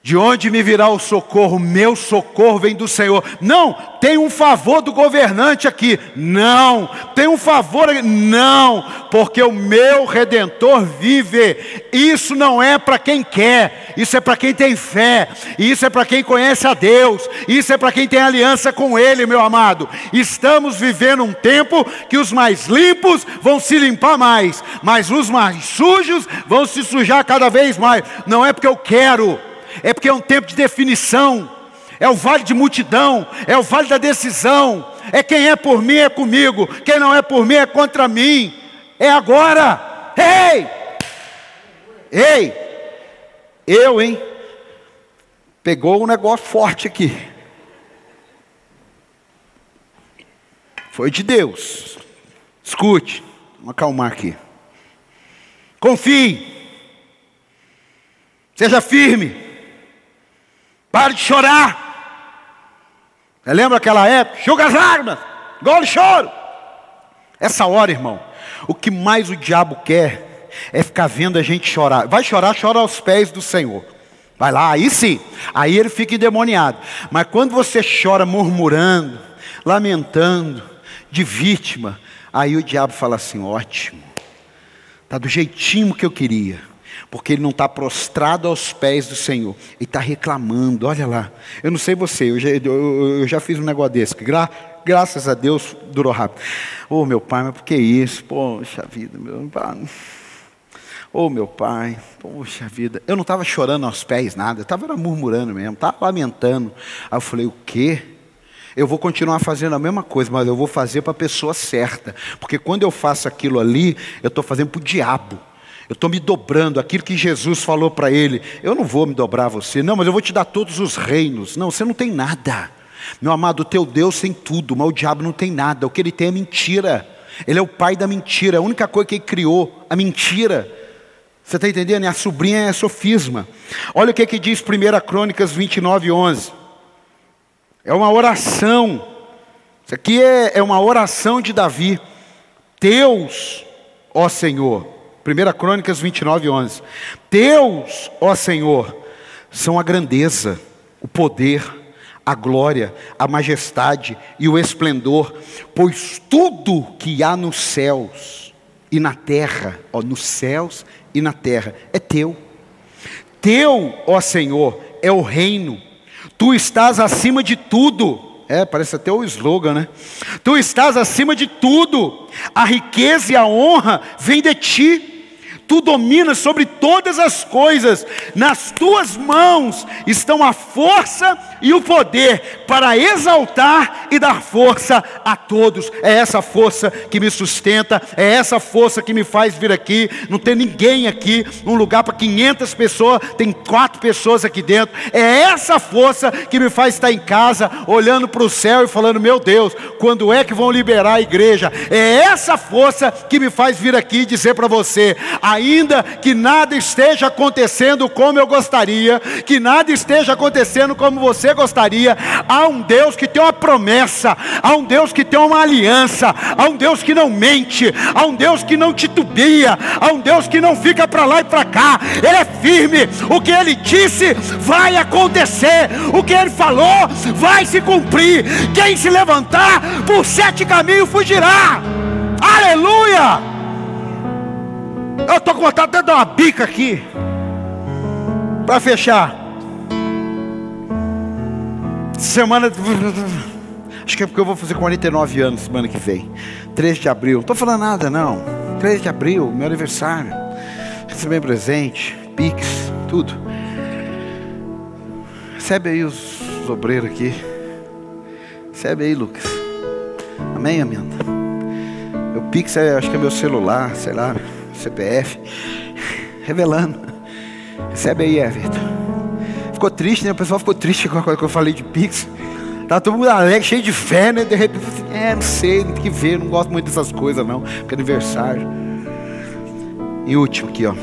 De onde me virá o socorro? Meu socorro vem do Senhor. Não, tem um favor do governante aqui. Não, tem um favor aqui. Não, porque o meu redentor vive. Isso não é para quem quer, isso é para quem tem fé, isso é para quem conhece a Deus, isso é para quem tem aliança com Ele, meu amado. Estamos vivendo um tempo que os mais limpos vão se limpar mais, mas os mais sujos vão se sujar cada vez mais. Não é porque eu quero é porque é um tempo de definição, é o vale de multidão, é o vale da decisão, é quem é por mim é comigo, quem não é por mim é contra mim, é agora, ei, ei, eu, hein, pegou um negócio forte aqui, foi de Deus, escute, vamos acalmar aqui, confie, seja firme, Pare de chorar. Você lembra aquela época? Chuga as lágrimas, igual choro. Essa hora, irmão, o que mais o diabo quer é ficar vendo a gente chorar. Vai chorar, chora aos pés do Senhor. Vai lá, aí sim, aí ele fica endemoniado. Mas quando você chora murmurando, lamentando, de vítima, aí o diabo fala assim: ótimo, está do jeitinho que eu queria porque ele não está prostrado aos pés do Senhor, ele está reclamando, olha lá. Eu não sei você, eu já, eu, eu já fiz um negócio desse, gra, graças a Deus durou rápido. Ô oh, meu pai, mas por que isso? Poxa vida, meu pai. Ô oh, meu pai, poxa vida. Eu não estava chorando aos pés, nada, eu estava murmurando mesmo, estava lamentando. Aí eu falei, o quê? eu vou continuar fazendo a mesma coisa, mas eu vou fazer para a pessoa certa. Porque quando eu faço aquilo ali, eu estou fazendo para o diabo. Eu estou me dobrando, aquilo que Jesus falou para ele. Eu não vou me dobrar a você, não, mas eu vou te dar todos os reinos. Não, você não tem nada. Meu amado, o teu Deus tem tudo, mas o diabo não tem nada. O que ele tem é mentira. Ele é o pai da mentira. A única coisa que ele criou, a mentira. Você está entendendo? E a sobrinha é sofisma. Olha o que, que diz 1 Crônicas 29, 11. É uma oração. Isso aqui é, é uma oração de Davi. Deus, ó Senhor. 1 Crônicas 29, 11. Deus, ó Senhor, são a grandeza, o poder, a glória, a majestade e o esplendor, pois tudo que há nos céus e na terra, ó, nos céus e na terra, é teu. Teu, ó Senhor, é o reino. Tu estás acima de tudo. É, parece até o slogan, né? Tu estás acima de tudo. A riqueza e a honra vêm de ti tu dominas sobre todas as coisas, nas tuas mãos estão a força e o poder para exaltar e dar força a todos. É essa força que me sustenta, é essa força que me faz vir aqui. Não tem ninguém aqui, um lugar para 500 pessoas, tem quatro pessoas aqui dentro. É essa força que me faz estar em casa, olhando para o céu e falando: Meu Deus, quando é que vão liberar a igreja? É essa força que me faz vir aqui e dizer para você: a ainda que nada esteja acontecendo como eu gostaria, que nada esteja acontecendo como você gostaria, há um Deus que tem uma promessa, há um Deus que tem uma aliança, há um Deus que não mente, há um Deus que não titubia, há um Deus que não fica para lá e para cá, Ele é firme, o que Ele disse vai acontecer, o que Ele falou vai se cumprir, quem se levantar por sete caminhos fugirá, aleluia! Eu estou com vontade de dar uma bica aqui. Para fechar. Semana. Acho que é porque eu vou fazer 49 anos semana que vem. 3 de abril. Não estou falando nada, não. 3 de abril, meu aniversário. Receber presente, Pix, tudo. Recebe aí os, os obreiros aqui. Recebe aí, Lucas. Amém, Amanda? Meu Pix é, acho que é meu celular, sei lá. CPF, revelando. Recebe aí, Everton. Ficou triste, né? O pessoal ficou triste com a coisa que eu falei de Pix. Tá todo mundo alegre, cheio de fé, né? De repente, assim, é, não sei, tem que ver, não gosto muito dessas coisas, não. Porque é aniversário. E último aqui, ó.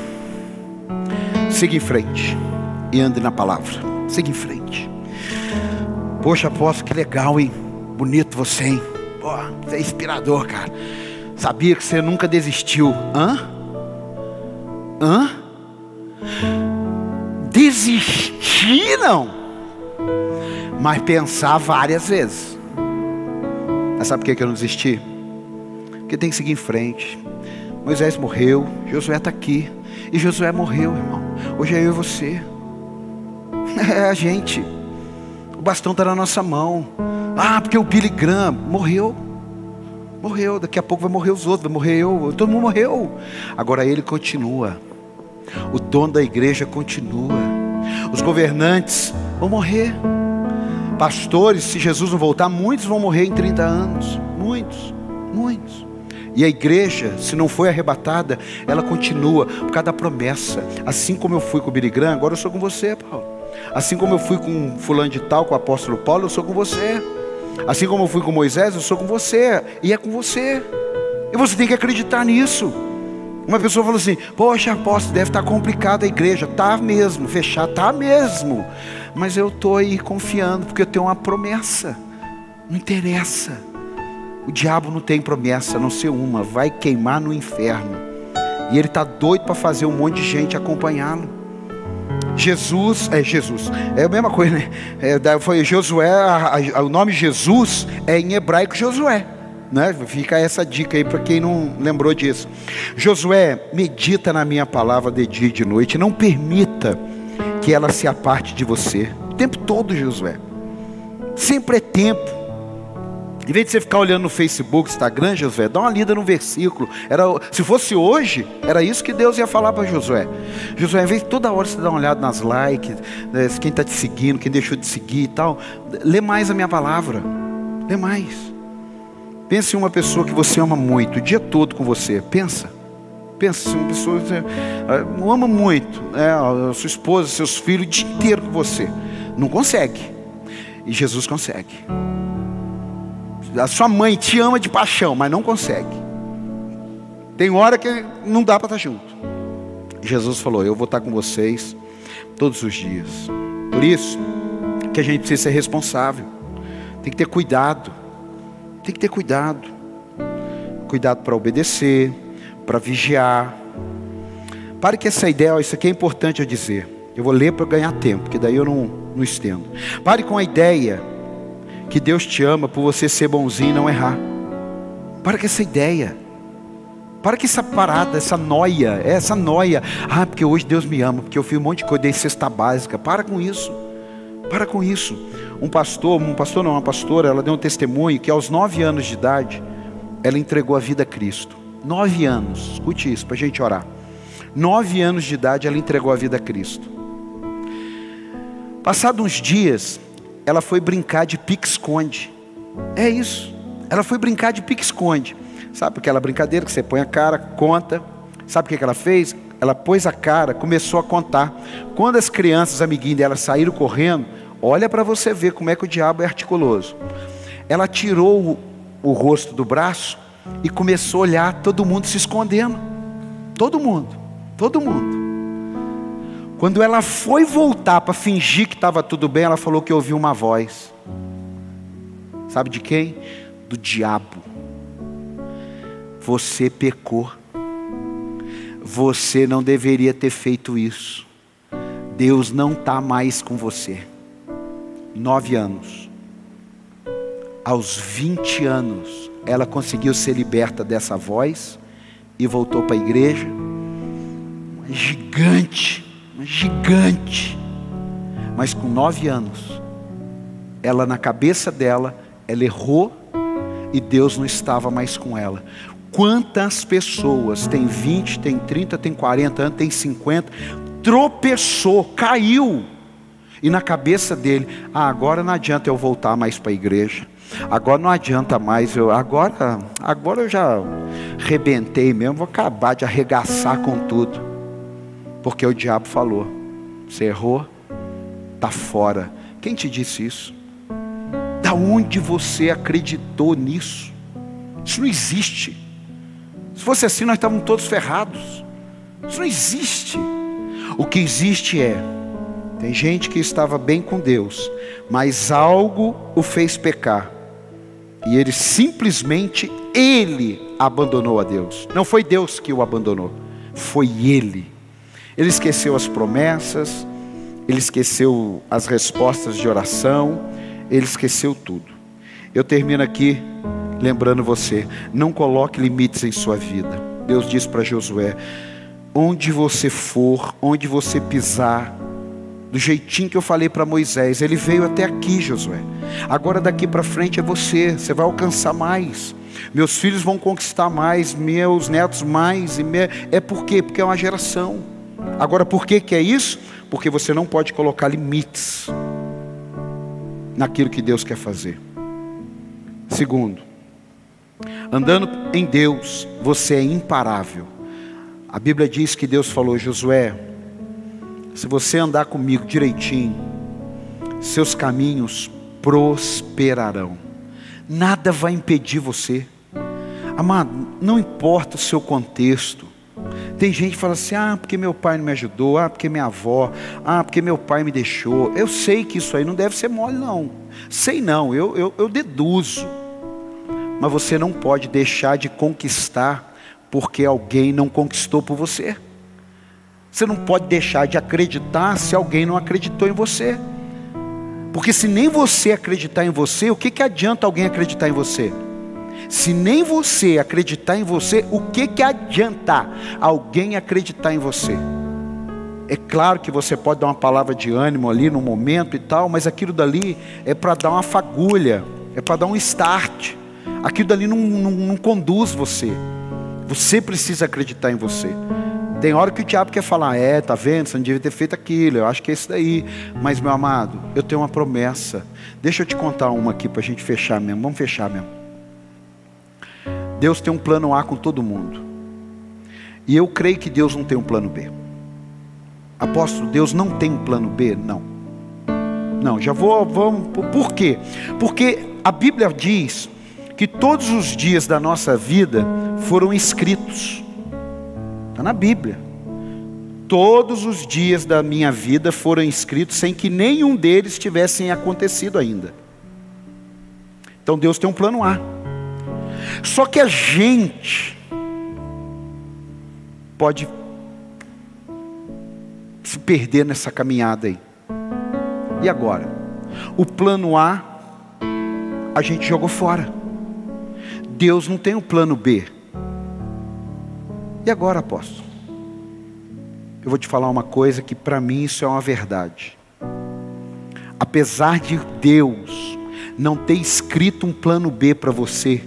Siga em frente e ande na palavra. Siga em frente. Poxa, apóstolo, que legal, hein? Bonito você, hein? Pô, você é inspirador, cara. Sabia que você nunca desistiu. Hã? Hã? Desistir não. Mas pensar várias vezes. Mas sabe por que eu não desisti? Porque tem que seguir em frente. Moisés morreu, Josué está aqui. E Josué morreu, irmão. Hoje é eu e você. É a gente. O bastão está na nossa mão. Ah, porque o Billy Graham morreu. Morreu, daqui a pouco vai morrer os outros, vai morrer eu, todo mundo morreu. Agora ele continua. O dono da igreja continua. Os governantes vão morrer. Pastores, se Jesus não voltar, muitos vão morrer em 30 anos. Muitos, muitos. E a igreja, se não foi arrebatada, ela continua por causa da promessa. Assim como eu fui com o Billy agora eu sou com você, Paulo. Assim como eu fui com fulano de tal, com o apóstolo Paulo, eu sou com você. Assim como eu fui com Moisés, eu sou com você. E é com você. E você tem que acreditar nisso. Uma pessoa falou assim: Poxa, apóstolo, deve estar complicada a igreja. Tá mesmo, fechar, tá mesmo. Mas eu estou aí confiando, porque eu tenho uma promessa. Não interessa. O diabo não tem promessa, a não ser uma: vai queimar no inferno. E ele está doido para fazer um monte de gente acompanhá-lo. Jesus, é Jesus, é a mesma coisa, né? É, foi Josué, a, a, o nome Jesus é em hebraico Josué. Né? Fica essa dica aí para quem não lembrou disso. Josué, medita na minha palavra de dia e de noite, não permita que ela se aparte de você. O tempo todo, Josué. Sempre é tempo. Em vez de você ficar olhando no Facebook, Instagram, Josué, dá uma lida no versículo. Era, se fosse hoje, era isso que Deus ia falar para Josué. Josué, em vez de toda hora você dar uma olhada nas likes, né, quem está te seguindo, quem deixou de seguir e tal, lê mais a minha palavra. Lê mais. Pense em uma pessoa que você ama muito, o dia todo com você. Pensa. Pensa, uma pessoa uh, ama muito né, a sua esposa, seus filhos, o dia inteiro com você. Não consegue. E Jesus consegue. A sua mãe te ama de paixão, mas não consegue. Tem hora que não dá para estar junto. Jesus falou: Eu vou estar com vocês todos os dias. Por isso que a gente precisa ser responsável. Tem que ter cuidado. Tem que ter cuidado. Cuidado para obedecer, para vigiar. Pare que essa ideia, isso aqui é importante eu dizer. Eu vou ler para ganhar tempo, porque daí eu não, não estendo. Pare com a ideia que Deus te ama por você ser bonzinho e não errar. Para com essa ideia. Para com essa parada, essa noia, essa noia. Ah, porque hoje Deus me ama, porque eu fiz um monte de coisa, dei cesta básica. Para com isso. Para com isso. Um pastor, um pastor não, uma pastora, ela deu um testemunho que aos nove anos de idade, ela entregou a vida a Cristo. Nove anos, escute isso, para a gente orar. Nove anos de idade, ela entregou a vida a Cristo. Passados uns dias, ela foi brincar de pique-esconde. É isso. Ela foi brincar de pique-esconde. Sabe aquela brincadeira que você põe a cara, conta. Sabe o que ela fez? Ela pôs a cara, começou a contar. Quando as crianças, amiguinhas dela, saíram correndo, olha para você ver como é que o diabo é articuloso. Ela tirou o, o rosto do braço e começou a olhar todo mundo se escondendo. Todo mundo, todo mundo. Quando ela foi voltar para fingir que estava tudo bem, ela falou que ouviu uma voz. Sabe de quem? Do diabo. Você pecou. Você não deveria ter feito isso. Deus não está mais com você. Nove anos. Aos 20 anos, ela conseguiu ser liberta dessa voz e voltou para a igreja. Uma gigante gigante. Mas com nove anos, ela na cabeça dela, ela errou e Deus não estava mais com ela. Quantas pessoas tem 20, tem 30, tem 40 anos, tem 50, tropeçou, caiu. E na cabeça dele, ah, agora não adianta eu voltar mais para a igreja. Agora não adianta mais eu, agora, agora eu já rebentei mesmo, vou acabar de arregaçar com tudo. Porque o diabo falou: você errou, está fora. Quem te disse isso? Da onde você acreditou nisso? Isso não existe. Se fosse assim, nós estávamos todos ferrados. Isso não existe. O que existe é: tem gente que estava bem com Deus, mas algo o fez pecar. E ele simplesmente ele abandonou a Deus. Não foi Deus que o abandonou, foi ele. Ele esqueceu as promessas, ele esqueceu as respostas de oração, ele esqueceu tudo. Eu termino aqui lembrando você: não coloque limites em sua vida. Deus diz para Josué: onde você for, onde você pisar, do jeitinho que eu falei para Moisés, ele veio até aqui, Josué. Agora daqui para frente é você, você vai alcançar mais. Meus filhos vão conquistar mais, meus netos mais, e me... é por quê? Porque é uma geração. Agora, por que, que é isso? Porque você não pode colocar limites naquilo que Deus quer fazer. Segundo, andando em Deus, você é imparável. A Bíblia diz que Deus falou, Josué, se você andar comigo direitinho, seus caminhos prosperarão. Nada vai impedir você. Amado, não importa o seu contexto, tem gente que fala assim: ah, porque meu pai não me ajudou, ah, porque minha avó, ah, porque meu pai me deixou. Eu sei que isso aí não deve ser mole, não. Sei não, eu, eu, eu deduzo. Mas você não pode deixar de conquistar porque alguém não conquistou por você. Você não pode deixar de acreditar se alguém não acreditou em você. Porque se nem você acreditar em você, o que, que adianta alguém acreditar em você? Se nem você acreditar em você, o que, que adianta alguém acreditar em você? É claro que você pode dar uma palavra de ânimo ali no momento e tal, mas aquilo dali é para dar uma fagulha, é para dar um start. Aquilo dali não, não, não conduz você. Você precisa acreditar em você. Tem hora que o diabo quer falar, é, tá vendo? Você não devia ter feito aquilo, eu acho que é isso daí. Mas, meu amado, eu tenho uma promessa. Deixa eu te contar uma aqui para a gente fechar mesmo. Vamos fechar mesmo. Deus tem um plano A com todo mundo. E eu creio que Deus não tem um plano B. Apóstolo, Deus não tem um plano B? Não. Não, já vou, vamos, por quê? Porque a Bíblia diz que todos os dias da nossa vida foram escritos. Está na Bíblia. Todos os dias da minha vida foram escritos sem que nenhum deles tivessem acontecido ainda. Então Deus tem um plano A. Só que a gente pode se perder nessa caminhada aí. E agora? O plano A a gente jogou fora. Deus não tem um plano B. E agora, apóstolo? Eu vou te falar uma coisa que para mim isso é uma verdade. Apesar de Deus não ter escrito um plano B para você,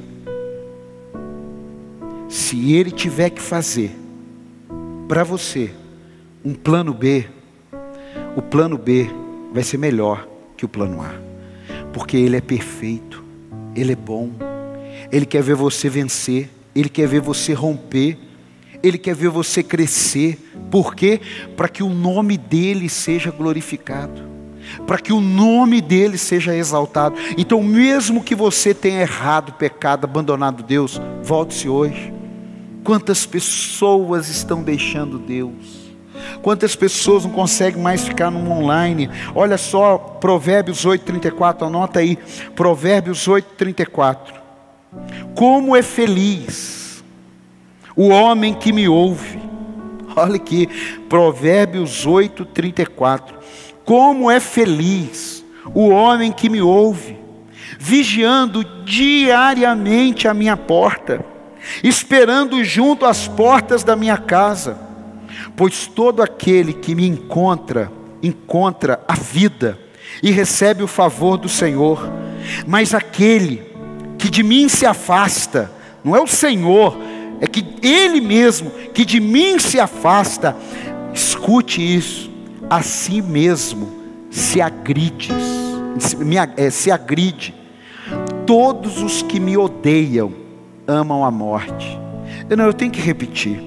se Ele tiver que fazer para você um plano B, o plano B vai ser melhor que o plano A, porque Ele é perfeito, Ele é bom, Ele quer ver você vencer, Ele quer ver você romper, Ele quer ver você crescer, por quê? Para que o nome dEle seja glorificado, para que o nome dEle seja exaltado. Então, mesmo que você tenha errado, pecado, abandonado Deus, volte-se hoje. Quantas pessoas estão deixando Deus? Quantas pessoas não conseguem mais ficar no online? Olha só, Provérbios 8:34, anota aí. Provérbios 8:34. Como é feliz o homem que me ouve. Olha aqui, Provérbios 8:34. Como é feliz o homem que me ouve, vigiando diariamente a minha porta, esperando junto às portas da minha casa pois todo aquele que me encontra, encontra a vida e recebe o favor do Senhor, mas aquele que de mim se afasta, não é o Senhor, é que Ele mesmo que de mim se afasta, escute isso, a si mesmo se agride, se, é, se agride. Todos os que me odeiam amam a morte. Eu, não, eu tenho que repetir.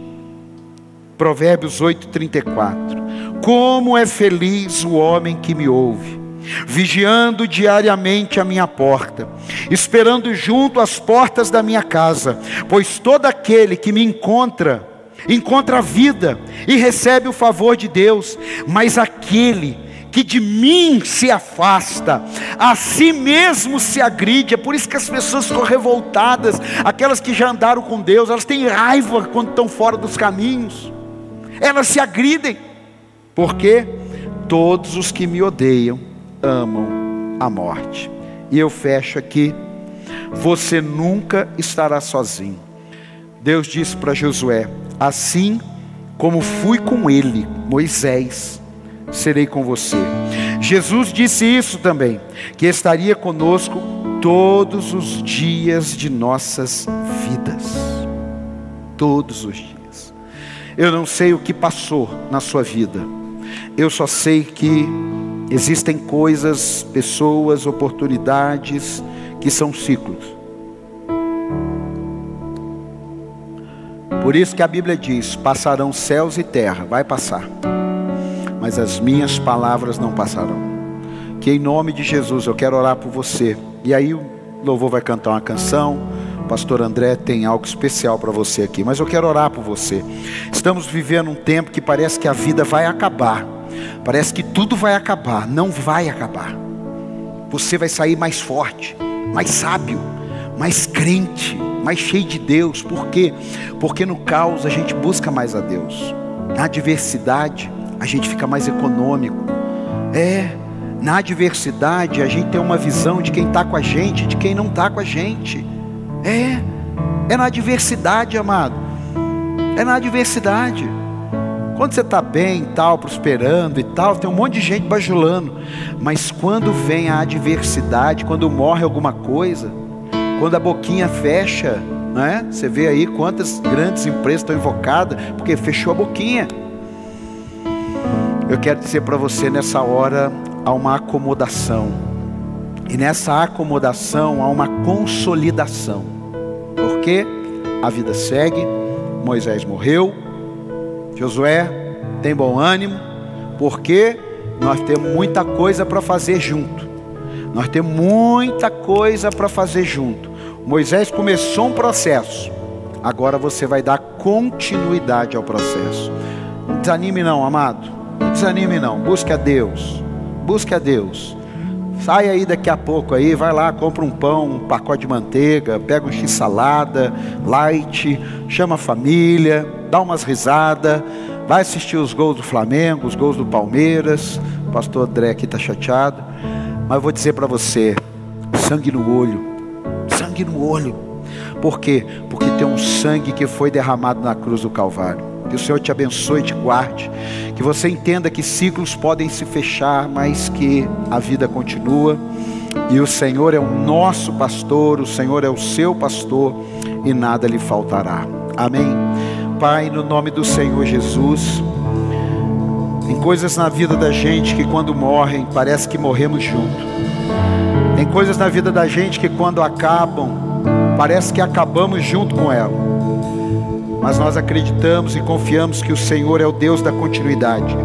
Provérbios 8:34. Como é feliz o homem que me ouve, vigiando diariamente a minha porta, esperando junto às portas da minha casa, pois todo aquele que me encontra, encontra a vida e recebe o favor de Deus, mas aquele que de mim se afasta, a si mesmo se agride. É por isso que as pessoas ficam revoltadas, aquelas que já andaram com Deus, elas têm raiva quando estão fora dos caminhos. Elas se agridem, porque todos os que me odeiam amam a morte. E eu fecho aqui: você nunca estará sozinho. Deus disse para Josué: assim como fui com ele, Moisés, serei com você. Jesus disse isso também, que estaria conosco todos os dias de nossas vidas. Todos os dias. Eu não sei o que passou na sua vida. Eu só sei que existem coisas, pessoas, oportunidades que são ciclos. Por isso que a Bíblia diz: passarão céus e terra, vai passar, mas as minhas palavras não passarão. Que em nome de Jesus eu quero orar por você. E aí o louvor vai cantar uma canção pastor André tem algo especial para você aqui, mas eu quero orar por você. Estamos vivendo um tempo que parece que a vida vai acabar, parece que tudo vai acabar, não vai acabar. Você vai sair mais forte, mais sábio, mais crente, mais cheio de Deus. Por quê? Porque no caos a gente busca mais a Deus. Na adversidade a gente fica mais econômico. É, na adversidade a gente tem uma visão de quem está com a gente, de quem não está com a gente. É, é na adversidade, amado. É na adversidade. Quando você está bem, tal, prosperando e tal, tem um monte de gente bajulando. Mas quando vem a adversidade, quando morre alguma coisa, quando a boquinha fecha, né? Você vê aí quantas grandes empresas estão invocadas porque fechou a boquinha. Eu quero dizer para você nessa hora há uma acomodação. E nessa acomodação há uma consolidação. Porque a vida segue, Moisés morreu, Josué, tem bom ânimo, porque nós temos muita coisa para fazer junto. Nós temos muita coisa para fazer junto. Moisés começou um processo. Agora você vai dar continuidade ao processo. Não desanime não, amado. Não desanime não. Busque a Deus. Busque a Deus. Sai aí daqui a pouco aí, vai lá, compra um pão, um pacote de manteiga, pega um x-salada, light, chama a família, dá umas risadas, vai assistir os gols do Flamengo, os gols do Palmeiras. O pastor André aqui está chateado. Mas eu vou dizer para você: sangue no olho, sangue no olho. Por quê? Porque tem um sangue que foi derramado na cruz do Calvário. Que o Senhor te abençoe e te guarde. Que você entenda que ciclos podem se fechar, mas que a vida continua. E o Senhor é o nosso pastor, o Senhor é o seu pastor e nada lhe faltará. Amém. Pai, no nome do Senhor Jesus. Tem coisas na vida da gente que quando morrem, parece que morremos junto. Tem coisas na vida da gente que quando acabam, parece que acabamos junto com ela mas nós acreditamos e confiamos que o Senhor é o Deus da continuidade.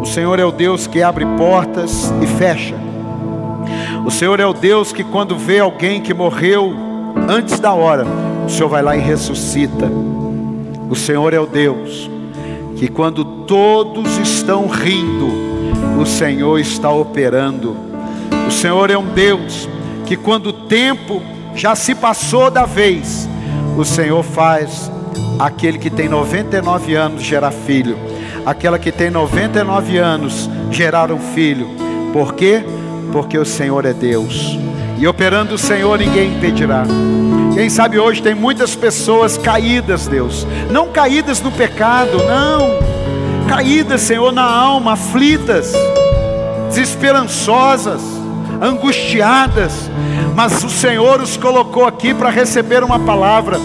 O Senhor é o Deus que abre portas e fecha. O Senhor é o Deus que, quando vê alguém que morreu antes da hora, o Senhor vai lá e ressuscita. O Senhor é o Deus que, quando todos estão rindo, o Senhor está operando. O Senhor é um Deus que, quando o tempo já se passou da vez, o Senhor faz aquele que tem 99 anos gerar filho, aquela que tem 99 anos gerar um filho. Por quê? Porque o Senhor é Deus. E operando o Senhor ninguém impedirá. Quem sabe hoje tem muitas pessoas caídas, Deus. Não caídas no pecado, não. Caídas, Senhor, na alma, aflitas, desesperançosas, angustiadas. Mas o Senhor os colocou aqui para receber uma palavra.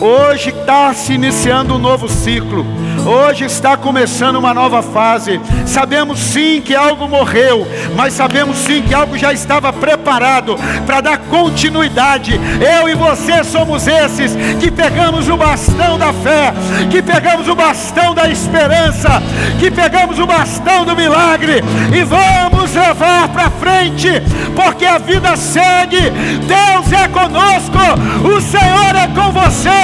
Hoje está se iniciando um novo ciclo. Hoje está começando uma nova fase. Sabemos sim que algo morreu, mas sabemos sim que algo já estava preparado para dar continuidade. Eu e você somos esses que pegamos o bastão da fé, que pegamos o bastão da esperança, que pegamos o bastão do milagre e vamos levar para frente, porque a vida segue. Deus é conosco, o Senhor é com você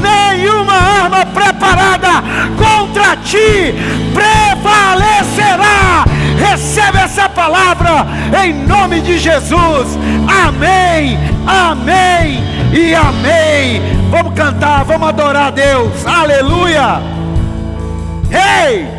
nenhuma arma preparada contra ti prevalecerá. Recebe essa palavra em nome de Jesus. Amém, amém e amém. Vamos cantar, vamos adorar a Deus. Aleluia. Ei! Hey!